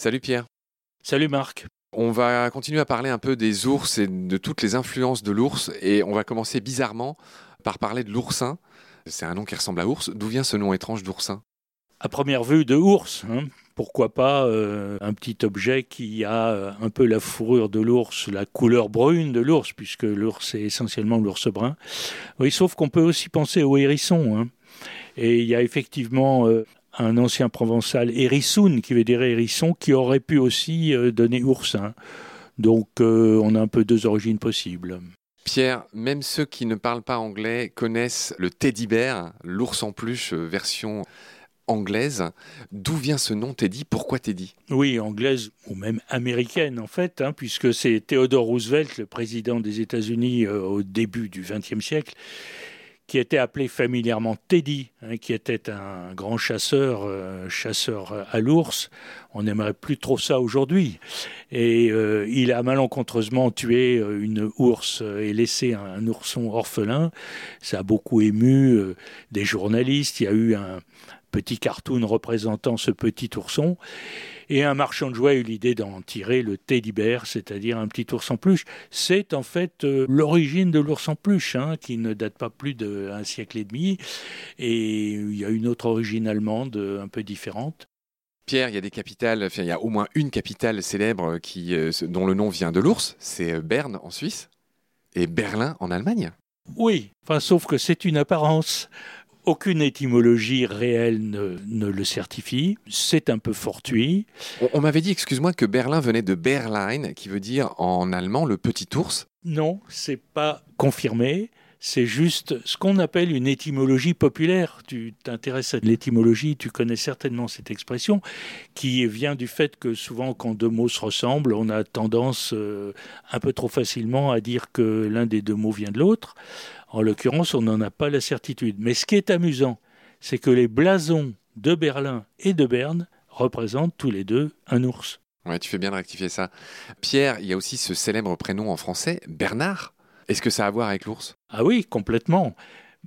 Salut Pierre. Salut Marc. On va continuer à parler un peu des ours et de toutes les influences de l'ours et on va commencer bizarrement par parler de l'oursin. C'est un nom qui ressemble à ours. D'où vient ce nom étrange d'oursin? À première vue de ours, hein. pourquoi pas euh, un petit objet qui a euh, un peu la fourrure de l'ours, la couleur brune de l'ours, puisque l'ours est essentiellement l'ours brun. Oui, sauf qu'on peut aussi penser au hérisson. Hein. Et il y a effectivement euh, un ancien provençal hérissoun, qui veut dire hérisson, qui aurait pu aussi donner oursin. Donc on a un peu deux origines possibles. Pierre, même ceux qui ne parlent pas anglais connaissent le teddy bear, l'ours en peluche version anglaise. D'où vient ce nom Teddy? Pourquoi Teddy? Oui, anglaise ou même américaine en fait, hein, puisque c'est Theodore Roosevelt, le président des États-Unis euh, au début du XXe siècle, qui était appelé familièrement Teddy, hein, qui était un grand chasseur, euh, chasseur à l'ours. On n'aimerait plus trop ça aujourd'hui. Et euh, il a malencontreusement tué euh, une ours et laissé un, ourson orphelin. Ça a beaucoup ému des journalistes. Il y a eu un petit cartoon représentant ce petit ourson. Et un marchand de jouets a eu l'idée d'en tirer le teddy bear, c'est-à-dire un petit ours en peluche. C'est en fait euh, l'origine de l'ours en peluche, hein, qui ne date pas plus d'un siècle et demi. Et il y a une autre origine allemande euh, un peu différente. Pierre, il y a des capitales, enfin, il y a au moins une capitale célèbre qui, euh, dont le nom vient de l'ours, c'est Berne en Suisse et Berlin en Allemagne. Oui, enfin, sauf que c'est une apparence. Aucune étymologie réelle ne, le certifie. C'est un peu fortuit. On, m'avait dit, excuse-moi, que Berlin venait de Berlin, qui veut dire en allemand le petit ours. Non, c'est pas confirmé. C'est juste ce qu'on appelle une étymologie populaire. Tu t'intéresses à l'étymologie, tu connais certainement cette expression, qui vient du fait que souvent, quand deux mots se ressemblent, on a tendance euh, un peu trop facilement à dire que l'un des deux mots vient de l'autre. En l'occurrence, on n'en a pas la certitude. Mais ce qui est amusant, c'est que les blasons de Berlin et de Berne représentent tous les deux un ours. Ouais, tu fais bien de rectifier ça. Pierre, il y a aussi ce célèbre prénom en français, Bernard. Est-ce que ça a à voir avec l'ours? Ah oui, complètement.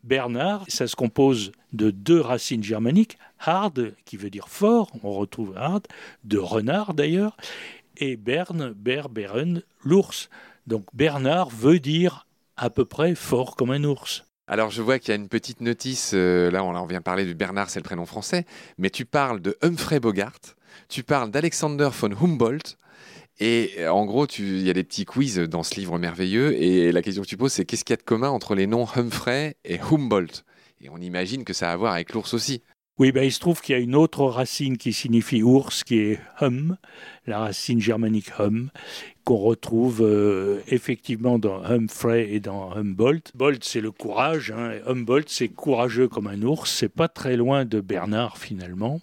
Bernard, ça se compose de deux racines germaniques, hard, qui veut dire fort, on retrouve hard, de renard d'ailleurs, et Berne, ber, beren, l'ours. Donc Bernard veut dire à peu près fort comme un ours. Alors je vois qu'il y a une petite notice, euh, là on, vient parler du Bernard, c'est le prénom français, mais tu parles de Humphrey Bogart, tu parles d'Alexander von Humboldt, et euh, en gros il y a des petits quiz dans ce livre merveilleux, et la question que tu poses c'est qu'est-ce qu'il y a de commun entre les noms Humphrey et Humboldt? Et on imagine que ça a à voir avec l'ours aussi. Oui, ben, il se trouve qu'il y a une autre racine qui signifie ours, qui est hum, la racine germanique hum, qu'on retrouve euh, effectivement dans Humphrey et dans Humboldt. Bolt, c'est le courage, hein, Humboldt, c'est courageux comme un ours, c'est pas très loin de Bernard finalement.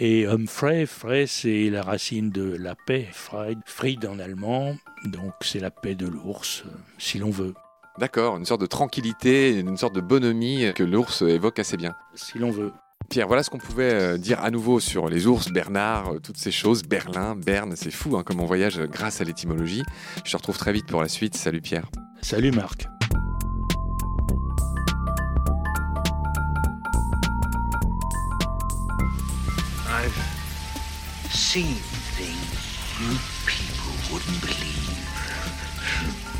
Et Humphrey, Frey, c'est la racine de la paix, Fried, Fried en allemand, donc c'est la paix de l'ours, euh, si l'on veut. D'accord, une sorte de tranquillité, une sorte de bonhomie que l'ours évoque assez bien. Si l'on veut. Pierre, voilà ce qu'on pouvait euh, dire à nouveau sur les ours, Bernard, euh, toutes ces choses, Berlin, Berne, c'est fou hein, comme on voyage grâce à l'étymologie. Je te retrouve très vite pour la suite. Salut Pierre. Salut Marc. I've seen things you people wouldn't believe.